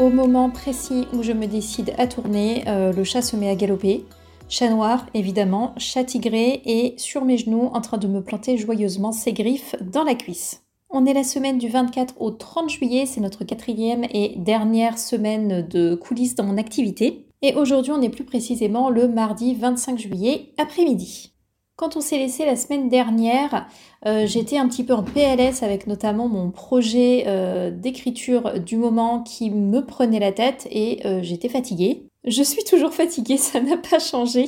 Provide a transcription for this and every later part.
Au moment précis où je me décide à tourner, euh, le chat se met à galoper. Chat noir, évidemment, chat tigré et sur mes genoux en train de me planter joyeusement ses griffes dans la cuisse. On est la semaine du 24 au 30 juillet, c'est notre quatrième et dernière semaine de coulisses dans mon activité. Et aujourd'hui, on est plus précisément le mardi 25 juillet après-midi. Quand on s'est laissé la semaine dernière, euh, j'étais un petit peu en PLS avec notamment mon projet euh, d'écriture du moment qui me prenait la tête et euh, j'étais fatiguée. Je suis toujours fatiguée, ça n'a pas changé,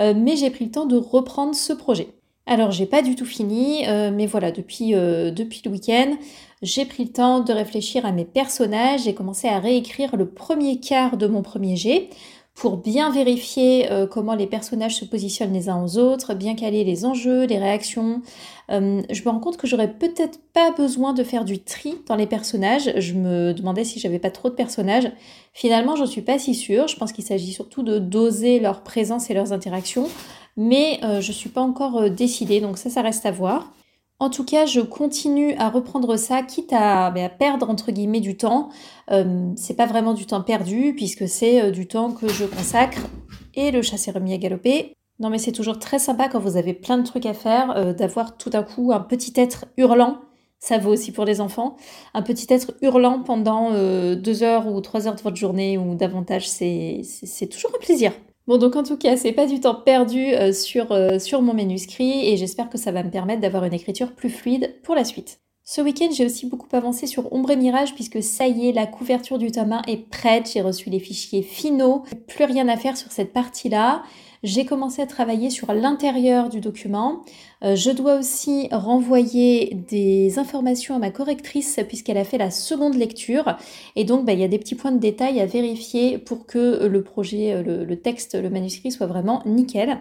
mais j'ai pris le temps de reprendre ce projet. Alors j'ai pas du tout fini, mais voilà, depuis, depuis le week-end, j'ai pris le temps de réfléchir à mes personnages, j'ai commencé à réécrire le premier quart de mon premier jet pour bien vérifier euh, comment les personnages se positionnent les uns aux autres, bien caler les enjeux, les réactions. Euh, je me rends compte que j'aurais peut-être pas besoin de faire du tri dans les personnages. Je me demandais si j'avais pas trop de personnages. Finalement, je suis pas si sûre. Je pense qu'il s'agit surtout de doser leur présence et leurs interactions. Mais euh, je suis pas encore décidée, donc ça, ça reste à voir. En tout cas, je continue à reprendre ça, quitte à, ben, perdre entre guillemets du temps. Euh, c'est pas vraiment du temps perdu, puisque c'est euh, du temps que je consacre. Et le chat s'est remis à galoper. Non, mais c'est toujours très sympa quand vous avez plein de trucs à faire, euh, d'avoir tout d'un coup un petit être hurlant. Ça vaut aussi pour les enfants. Un petit être hurlant pendant deux heures ou trois heures de votre journée ou davantage, c'est toujours un plaisir. Bon, donc en tout cas, c'est pas du temps perdu euh, sur, euh, sur mon manuscrit et j'espère que ça va me permettre d'avoir une écriture plus fluide pour la suite. Ce week-end, j'ai aussi beaucoup avancé sur Ombre et Mirage puisque ça y est, la couverture du tome 1 est prête. J'ai reçu les fichiers finaux. Plus rien à faire sur cette partie-là. J'ai commencé à travailler sur l'intérieur du document. Euh, je dois aussi renvoyer des informations à ma correctrice puisqu'elle a fait la seconde lecture. Et donc, bah, il y a des petits points de détail à vérifier pour que le projet, le, le texte, le manuscrit soit vraiment nickel.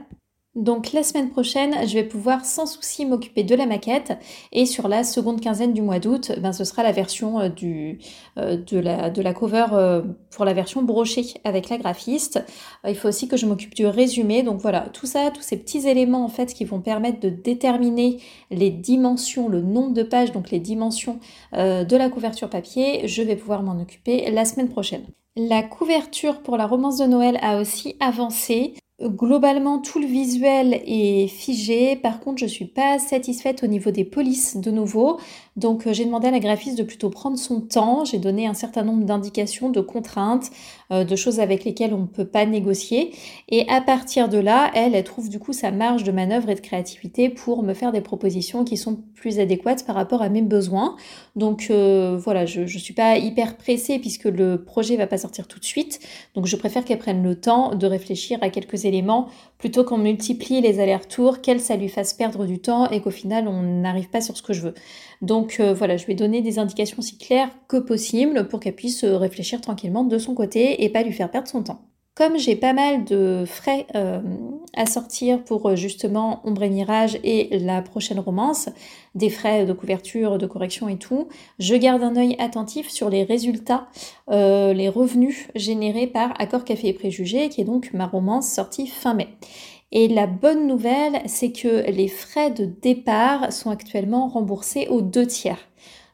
Donc la semaine prochaine, je vais pouvoir sans souci m'occuper de la maquette et sur la seconde quinzaine du mois d'août, ben, ce sera la version euh, du, euh, de, la, de la cover euh, pour la version brochée avec la graphiste. il faut aussi que je m'occupe du résumé. Donc voilà, tout ça, tous ces petits éléments en fait qui vont permettre de déterminer les dimensions, le nombre de pages, donc les dimensions de la couverture papier, je vais pouvoir m'en occuper la semaine prochaine. La couverture pour la romance de Noël a aussi avancé. Globalement, tout le visuel est figé. Par contre, je suis pas satisfaite au niveau des polices de nouveau. Donc, euh, j'ai demandé à la graphiste de plutôt prendre son temps. J'ai donné un certain nombre d'indications, de contraintes, euh, de choses avec lesquelles on ne peut pas négocier. Et à partir de là, elle, trouve du coup sa marge de manœuvre et de créativité pour me faire des propositions qui sont plus adéquates par rapport à mes besoins. Donc, euh, voilà, je ne suis pas hyper pressée puisque le projet va pas sortir tout de suite. Donc, je préfère qu'elle prenne le temps de réfléchir à quelques éléments plutôt qu'on multiplie les allers-retours, qu'elle, ça lui fasse perdre du temps et qu'au final, on n'arrive pas sur ce que je veux. Donc euh, voilà, je vais donner des indications aussi claires que possible pour qu'elle puisse euh, réfléchir tranquillement de son côté et pas lui faire perdre son temps. Comme j'ai pas mal de frais euh, à sortir pour justement Ombre et Mirage et la prochaine romance, des frais de couverture, de correction et tout, je garde un œil attentif sur les résultats, les revenus générés par Accord Café et Préjugés, qui est donc ma romance sortie fin mai. Et la bonne nouvelle, c'est que les frais de départ sont actuellement remboursés aux deux tiers.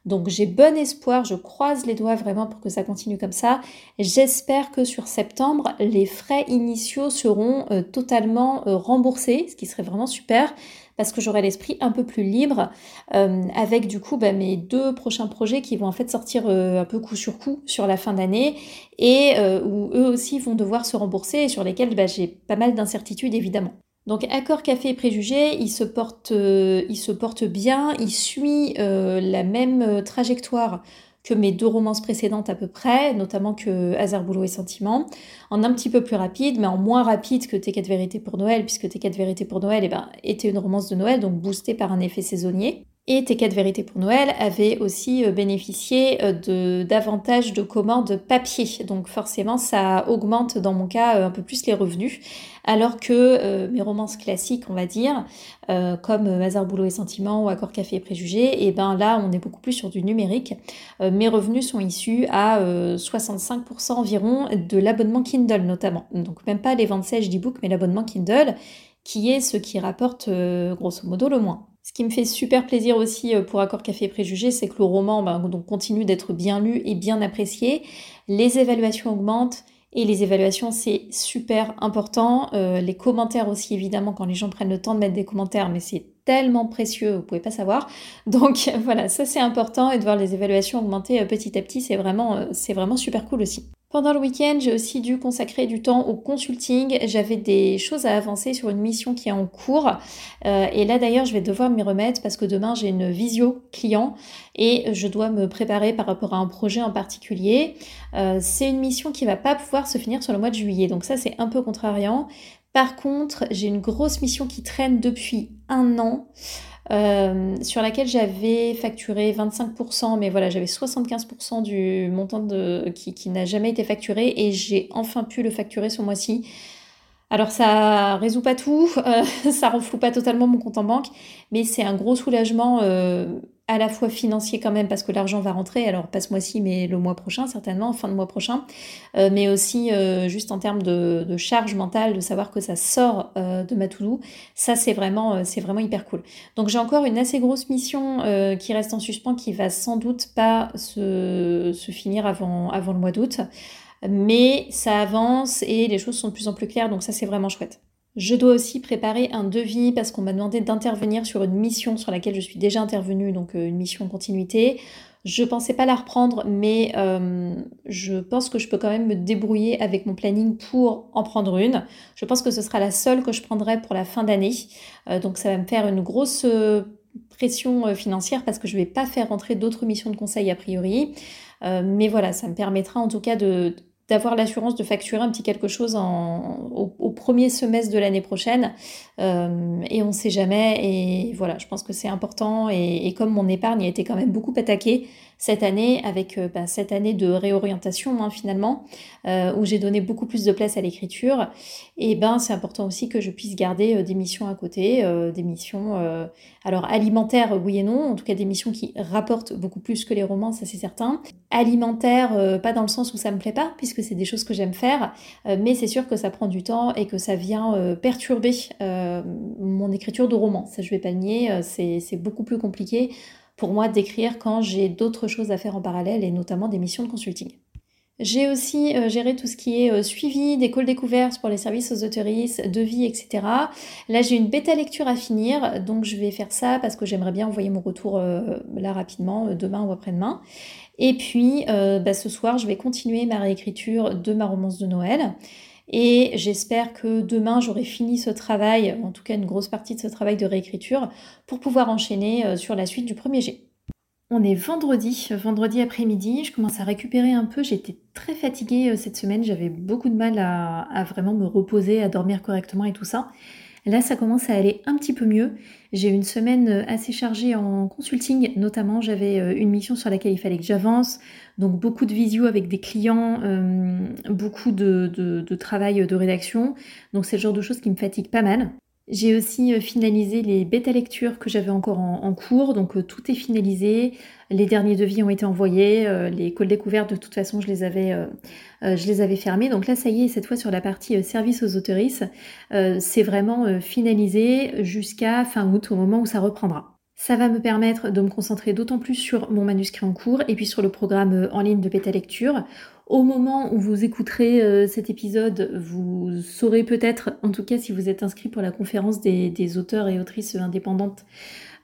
Donc j'ai bon espoir, je croise les doigts vraiment pour que ça continue comme ça. J'espère que sur septembre, les frais initiaux seront euh, totalement euh, remboursés, ce qui serait vraiment super parce que j'aurai l'esprit un peu plus libre euh, avec du coup bah, mes deux prochains projets qui vont en fait sortir un peu coup sur coup sur la fin d'année et où eux aussi vont devoir se rembourser et sur lesquels bah, j'ai pas mal d'incertitudes évidemment. Donc Accord Café et Préjugés, il se porte, il se porte bien, il suit la même trajectoire que mes deux romances précédentes à peu près, notamment que Hasard, Boulot et Sentiment, en un petit peu plus rapide, mais en moins rapide que Tes quatre vérités pour Noël, puisque Tes quatre vérités pour Noël eh ben, était une romance de Noël, donc boostée par un effet saisonnier. Et Tes quatre vérités pour Noël avait aussi euh, bénéficié euh, de davantage de commandes papier. Donc forcément, ça augmente dans mon cas euh, un peu plus les revenus. Alors que mes romances classiques, on va dire, comme Mazar Boulot et Sentiments ou Accord Café et Préjugés, et eh ben là, on est beaucoup plus sur du numérique. mes revenus sont issus à 65% environ de l'abonnement Kindle notamment. Donc même pas les ventes sèches d'e-book, mais l'abonnement Kindle qui est ce qui rapporte grosso modo le moins. Qui me fait super plaisir aussi pour Accord Café Préjugés, c'est que le roman donc, continue d'être bien lu et bien apprécié. Les évaluations augmentent et les évaluations, c'est super important. Euh, les commentaires aussi, évidemment, quand les gens prennent le temps de mettre des commentaires, mais c'est tellement précieux, vous pouvez pas savoir. Donc voilà, ça c'est important et de voir les évaluations augmenter euh, petit à petit, c'est vraiment, euh, c'est vraiment super cool aussi. Pendant le week-end, j'ai aussi dû consacrer du temps au consulting. J'avais des choses à avancer sur une mission qui est en cours. Euh, et là d'ailleurs, je vais devoir m'y remettre parce que demain, j'ai une visio client et je dois me préparer par rapport à un projet en particulier. Euh, c'est une mission qui va pas pouvoir se finir sur le mois de juillet. Donc ça, c'est un peu contrariant. Par contre, j'ai une grosse mission qui traîne depuis un an. Euh, sur laquelle j'avais facturé 25%, mais voilà, j'avais 75% du montant de, qui, qui n'a jamais été facturé et j'ai enfin pu le facturer ce mois-ci. Alors ça résout pas tout, euh, ça renfloue pas totalement mon compte en banque, mais c'est un gros soulagement euh, à la fois financier quand même parce que l'argent va rentrer, alors pas ce mois-ci mais le mois prochain certainement, fin de mois prochain, euh, mais aussi juste en termes de, charge mentale, de savoir que ça sort de ma to ça c'est vraiment, c'est vraiment hyper cool. Donc j'ai encore une assez grosse mission qui reste en suspens qui va sans doute pas se, se finir avant, avant le mois d'août mais ça avance et les choses sont de plus en plus claires, donc ça c'est vraiment chouette. Je dois aussi préparer un devis parce qu'on m'a demandé d'intervenir sur une mission sur laquelle je suis déjà intervenue, donc euh, une mission en continuité. Je pensais pas la reprendre, mais euh, je pense que je peux quand même me débrouiller avec mon planning pour en prendre une. Je pense que ce sera la seule que je prendrai pour la fin d'année. Euh, donc ça va me faire une grosse pression financière parce que je vais pas faire rentrer d'autres missions de conseil a priori. mais voilà, ça me permettra en tout cas de, d'avoir l'assurance de facturer un petit quelque chose au, premier semestre de l'année prochaine. Euh, et on ne sait jamais. Et voilà, je pense que c'est important. Et, comme mon épargne a été quand même beaucoup attaquée cette année, avec euh, bah, cette année de réorientation hein, finalement, euh, où j'ai donné beaucoup plus de place à l'écriture, et ben c'est important aussi que je puisse garder des missions à côté, des missions alors alimentaires, oui et non, en tout cas des missions qui rapportent beaucoup plus que les romans, ça c'est certain. Alimentaire, pas dans le sens où ça me plaît pas, puisque c'est des choses que j'aime faire, euh, mais c'est sûr que ça prend du temps et que ça vient euh, perturber euh, mon écriture de roman. Ça, je vais pas le nier, c'est beaucoup plus compliqué pour moi d'écrire quand j'ai d'autres choses à faire en parallèle et notamment des missions de consulting. J'ai aussi géré tout ce qui est suivi des calls découvertes pour les services aux autoristes, devis, etc. Là, j'ai une bêta lecture à finir, donc je vais faire ça parce que j'aimerais bien envoyer mon retour là rapidement, demain ou après-demain. Et puis, euh, bah, ce soir, je vais continuer ma réécriture de ma romance de Noël. Et j'espère que demain, j'aurai fini ce travail, en tout cas une grosse partie de ce travail de réécriture, pour pouvoir enchaîner euh, sur la suite du premier G. On est vendredi, vendredi après-midi, je commence à récupérer un peu, j'étais très fatiguée euh, cette semaine, j'avais beaucoup de mal à, vraiment me reposer, à dormir correctement et tout ça. Là, ça commence à aller un petit peu mieux. J'ai une semaine euh, assez chargée en consulting, notamment j'avais euh, une mission sur laquelle il fallait que j'avance, donc beaucoup de visio avec des clients, euh, beaucoup de, travail de rédaction. Donc c'est le genre de choses qui me fatigue pas mal. J'ai aussi euh, finalisé les bêta lectures que j'avais encore en, cours, donc euh, tout est finalisé. Les derniers devis ont été envoyés, euh, les calls découvertes de toute façon je les avais, je fermés. Donc là ça y est, cette fois sur la partie service aux autoristes, c'est vraiment finalisé jusqu'à fin août, au moment où ça reprendra. Ça va me permettre de me concentrer d'autant plus sur mon manuscrit en cours et puis sur le programme en ligne de bêta lecture au moment où vous écouterez euh, cet épisode, vous saurez peut-être, en tout cas si vous êtes inscrit pour la conférence des, auteurs et autrices indépendantes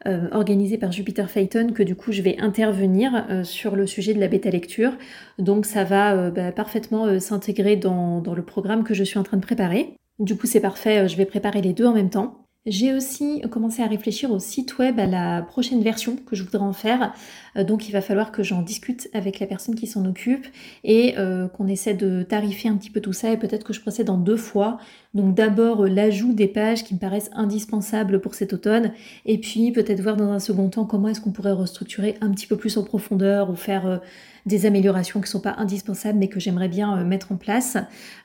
euh, organisée par Jupiter Phaeton, que du coup je vais intervenir euh, sur le sujet de la bêta lecture. Donc ça va bah, parfaitement s'intégrer dans, dans le programme que je suis en train de préparer. Du coup c'est parfait, je vais préparer les deux en même temps. J'ai aussi commencé à réfléchir au site web, à la prochaine version que je voudrais en faire. Euh, donc il va falloir que j'en discute avec la personne qui s'en occupe et euh, qu'on essaie de tarifer un petit peu tout ça et peut-être que je procède en deux fois. Donc d'abord euh, l'ajout des pages qui me paraissent indispensables pour cet automne et puis peut-être voir dans un second temps comment est-ce qu'on pourrait restructurer un petit peu plus en profondeur ou faire des améliorations qui ne sont pas indispensables mais que j'aimerais bien mettre en place.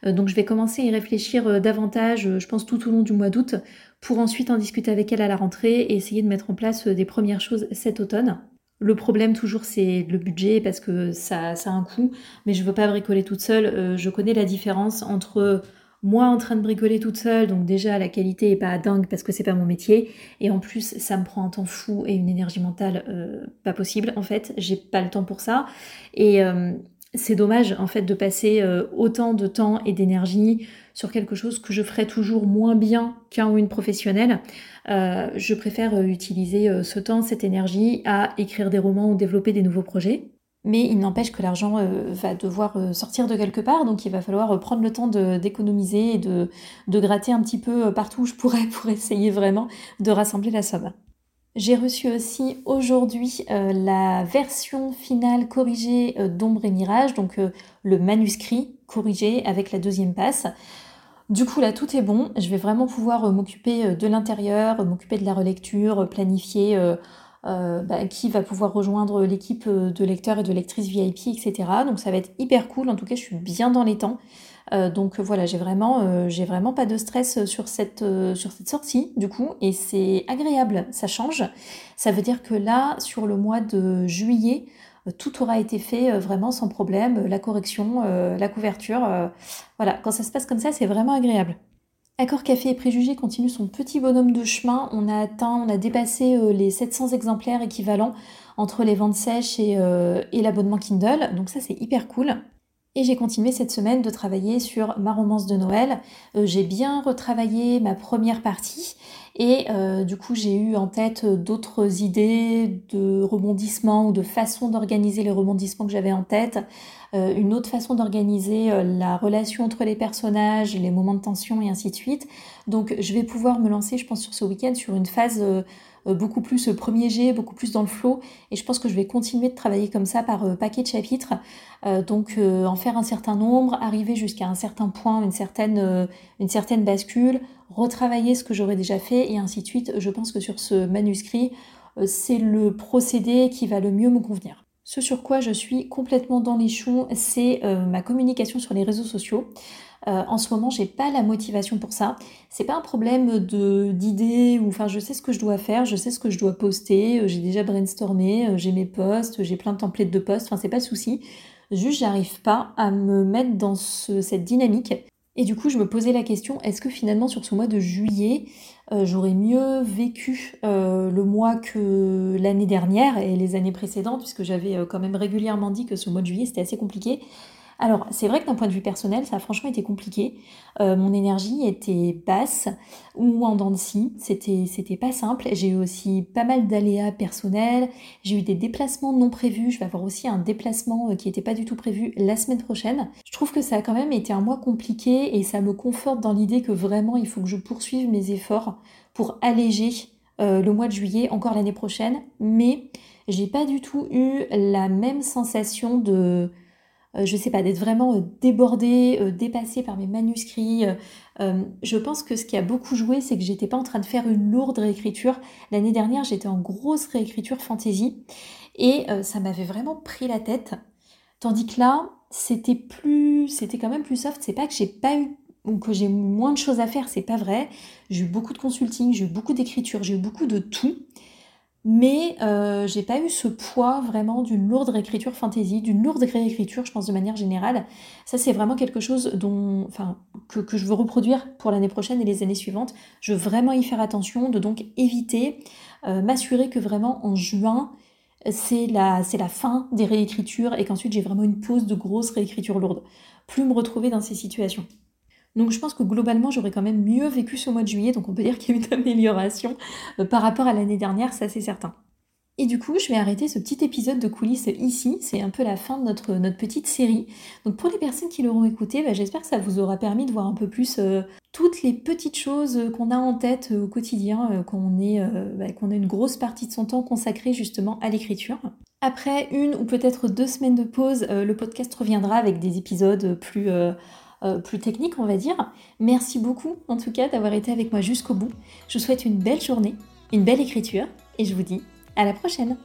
donc je vais commencer à y réfléchir davantage, je pense tout au long du mois d'août pour ensuite en discuter avec elle à la rentrée et essayer de mettre en place euh, des premières choses cet automne. Le problème toujours c'est le budget parce que ça, ça, a un coût, mais je veux pas bricoler toute seule. Euh, je connais la différence entre moi en train de bricoler toute seule, donc déjà la qualité est pas dingue parce que c'est pas mon métier, et en plus ça me prend un temps fou et une énergie mentale euh, pas possible en fait, j'ai pas le temps pour ça, et euh, c'est dommage en fait de passer euh, autant de temps et d'énergie sur quelque chose que je ferais toujours moins bien qu'un ou une professionnelle. je préfère utiliser ce temps, cette énergie à écrire des romans ou développer des nouveaux projets. Mais il n'empêche que l'argent euh, va devoir euh, sortir de quelque part, donc il va falloir euh, prendre le temps d'économiser et de, de, gratter un petit peu partout où je pourrais pour essayer vraiment de rassembler la somme. J'ai reçu aussi aujourd'hui la version finale corrigée d'Ombre et Mirage, donc le manuscrit corrigé avec la deuxième passe. Du coup là tout est bon, je vais vraiment pouvoir m'occuper de l'intérieur, m'occuper de la relecture, planifier euh, bah, qui va pouvoir rejoindre l'équipe euh, de lecteurs et de lectrices VIP, etc. Donc ça va être hyper cool. En tout cas, je suis bien dans les temps. Euh, donc voilà, j'ai vraiment, j'ai vraiment pas de stress sur cette, sortie du coup, et c'est agréable, ça change. Ça veut dire que là, sur le mois de juillet, tout aura été fait vraiment sans problème, la correction, la couverture. voilà, quand ça se passe comme ça, c'est vraiment agréable. Accord Café et Préjugés continue son petit bonhomme de chemin. On a atteint, on a dépassé euh, les 700 exemplaires équivalents entre les ventes sèches euh, et, l'abonnement Kindle. Donc ça, c'est hyper cool. Et j'ai continué cette semaine de travailler sur ma romance de Noël. Euh, j'ai bien retravaillé ma première partie et du coup j'ai eu en tête d'autres idées de rebondissements ou de façons d'organiser les rebondissements que j'avais en tête. Euh, une autre façon d'organiser euh, la relation entre les personnages, les moments de tension et ainsi de suite. Donc je vais pouvoir me lancer, je pense, sur ce week-end sur une phase euh, beaucoup plus premier jet, beaucoup plus dans le flow. Et je pense que je vais continuer de travailler comme ça par paquet de chapitres. donc en faire un certain nombre, arriver jusqu'à un certain point, une certaine, une certaine bascule, retravailler ce que j'aurais déjà fait et ainsi de suite. Je pense que sur ce manuscrit, c'est le procédé qui va le mieux me convenir. Ce sur quoi je suis complètement dans les choux, c'est euh, ma communication sur les réseaux sociaux. Euh, en ce moment, j'ai pas la motivation pour ça. C'est pas un problème de d'idées ou enfin, je sais ce que je dois faire, je sais ce que je dois poster. Euh, j'ai déjà brainstormé, j'ai mes posts, j'ai plein de templates de posts. Enfin, c'est pas souci. Juste, j'arrive pas à me mettre dans cette dynamique. Et du coup, je me posais la question est-ce que finalement, sur ce mois de juillet, euh, j'aurais mieux vécu euh, le mois que l'année dernière et les années précédentes, puisque j'avais euh, quand même régulièrement dit que ce mois de juillet c'était assez compliqué. Alors, c'est vrai que d'un point de vue personnel, ça a franchement été compliqué. Euh, mon énergie était basse ou en dents de scie. C'était, pas simple. J'ai eu aussi pas mal d'aléas personnels. J'ai eu des déplacements non prévus. Je vais avoir aussi un déplacement euh, qui n'était pas du tout prévu la semaine prochaine. Je trouve que ça a quand même été un mois compliqué et ça me conforte dans l'idée que vraiment il faut que je poursuive mes efforts pour alléger euh, le mois de juillet, encore l'année prochaine. Mais j'ai pas du tout eu la même sensation de je sais pas, d'être vraiment euh, débordée, euh, dépassée par mes manuscrits. je pense que ce qui a beaucoup joué, c'est que j'étais pas en train de faire une lourde réécriture. L'année dernière, j'étais en grosse réécriture fantasy et ça m'avait vraiment pris la tête. Tandis que là, c'était plus, c'était quand même plus soft. C'est pas que j'ai pas eu que j'ai moins de choses à faire, c'est pas vrai. J'ai eu beaucoup de consulting, j'ai eu beaucoup d'écriture, j'ai eu beaucoup de tout. Mais euh, j'ai pas eu ce poids vraiment d'une lourde réécriture fantasy, d'une lourde réécriture, je pense de manière générale. Ça, c'est vraiment quelque chose que, je veux reproduire pour l'année prochaine et les années suivantes. Je veux vraiment y faire attention, de donc éviter, euh, m'assurer que vraiment en juin, c'est la, c'est la fin des réécritures et qu'ensuite j'ai vraiment une pause de grosse réécriture lourde. Plus me retrouver dans ces situations. Donc je pense que globalement j'aurais quand même mieux vécu ce mois de juillet, donc on peut dire qu'il y a eu une amélioration euh, par rapport à l'année dernière, ça c'est certain. Et du coup, je vais arrêter ce petit épisode de coulisses ici. C'est un peu la fin de notre, petite série. Donc pour les personnes qui l'auront écouté, bah, j'espère que ça vous aura permis de voir un peu plus euh, toutes les petites choses qu'on a en tête euh, au quotidien, qu'on bah, qu'on a une grosse partie de son temps consacrée justement à l'écriture. Après une ou peut-être deux semaines de pause, le podcast reviendra avec des épisodes plus euh, plus technique, on va dire. Merci beaucoup, en tout cas, d'avoir été avec moi jusqu'au bout. Je vous souhaite une belle journée, une belle écriture, et je vous dis à la prochaine